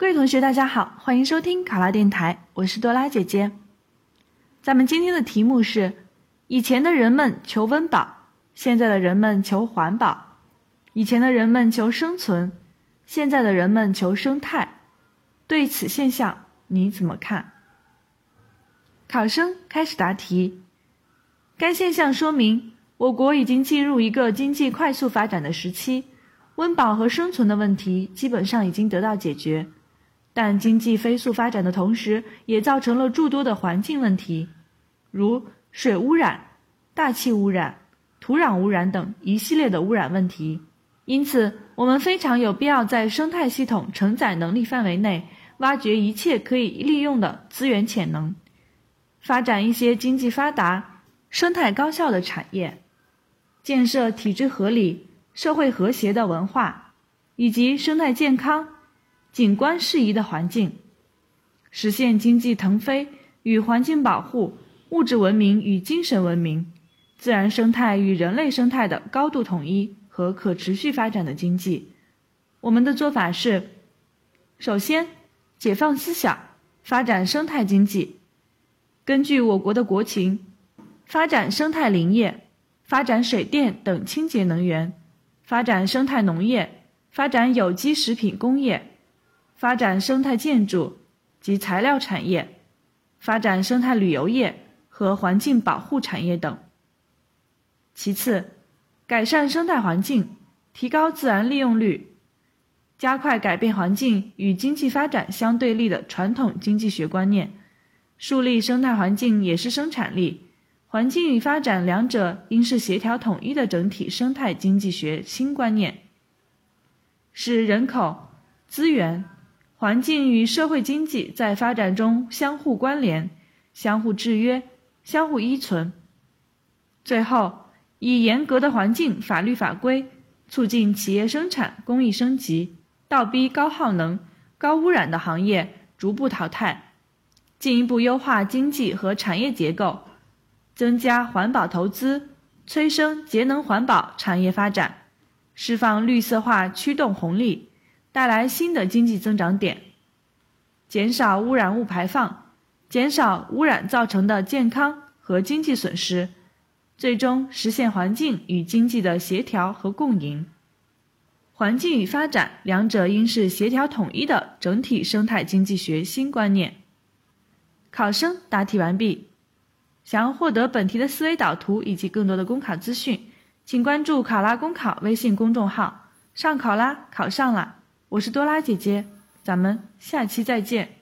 各位同学，大家好，欢迎收听考拉电台，我是多拉姐姐。咱们今天的题目是：以前的人们求温饱，现在的人们求环保；以前的人们求生存，现在的人们求生态。对此现象你怎么看？考生开始答题。该现象说明我国已经进入一个经济快速发展的时期，温饱和生存的问题基本上已经得到解决。但经济飞速发展的同时，也造成了诸多的环境问题，如水污染、大气污染、土壤污染等一系列的污染问题。因此，我们非常有必要在生态系统承载能力范围内，挖掘一切可以利用的资源潜能，发展一些经济发达、生态高效的产业，建设体制合理、社会和谐的文化，以及生态健康。景观适宜的环境，实现经济腾飞与环境保护、物质文明与精神文明、自然生态与人类生态的高度统一和可持续发展的经济。我们的做法是：首先，解放思想，发展生态经济，根据我国的国情，发展生态林业，发展水电等清洁能源，发展生态农业，发展有机食品工业。发展生态建筑及材料产业，发展生态旅游业和环境保护产业等。其次，改善生态环境，提高自然利用率，加快改变环境与经济发展相对立的传统经济学观念，树立生态环境也是生产力，环境与发展两者应是协调统一的整体生态经济学新观念，使人口、资源。环境与社会经济在发展中相互关联、相互制约、相互依存。最后，以严格的环境法律法规，促进企业生产工艺升级，倒逼高耗能、高污染的行业逐步淘汰，进一步优化经济和产业结构，增加环保投资，催生节能环保产业发展，释放绿色化驱动红利。带来新的经济增长点，减少污染物排放，减少污染造成的健康和经济损失，最终实现环境与经济的协调和共赢。环境与发展两者应是协调统一的整体生态经济学新观念。考生答题完毕。想要获得本题的思维导图以及更多的公考资讯，请关注“考拉公考”微信公众号。上考啦，考上了！我是多拉姐姐，咱们下期再见。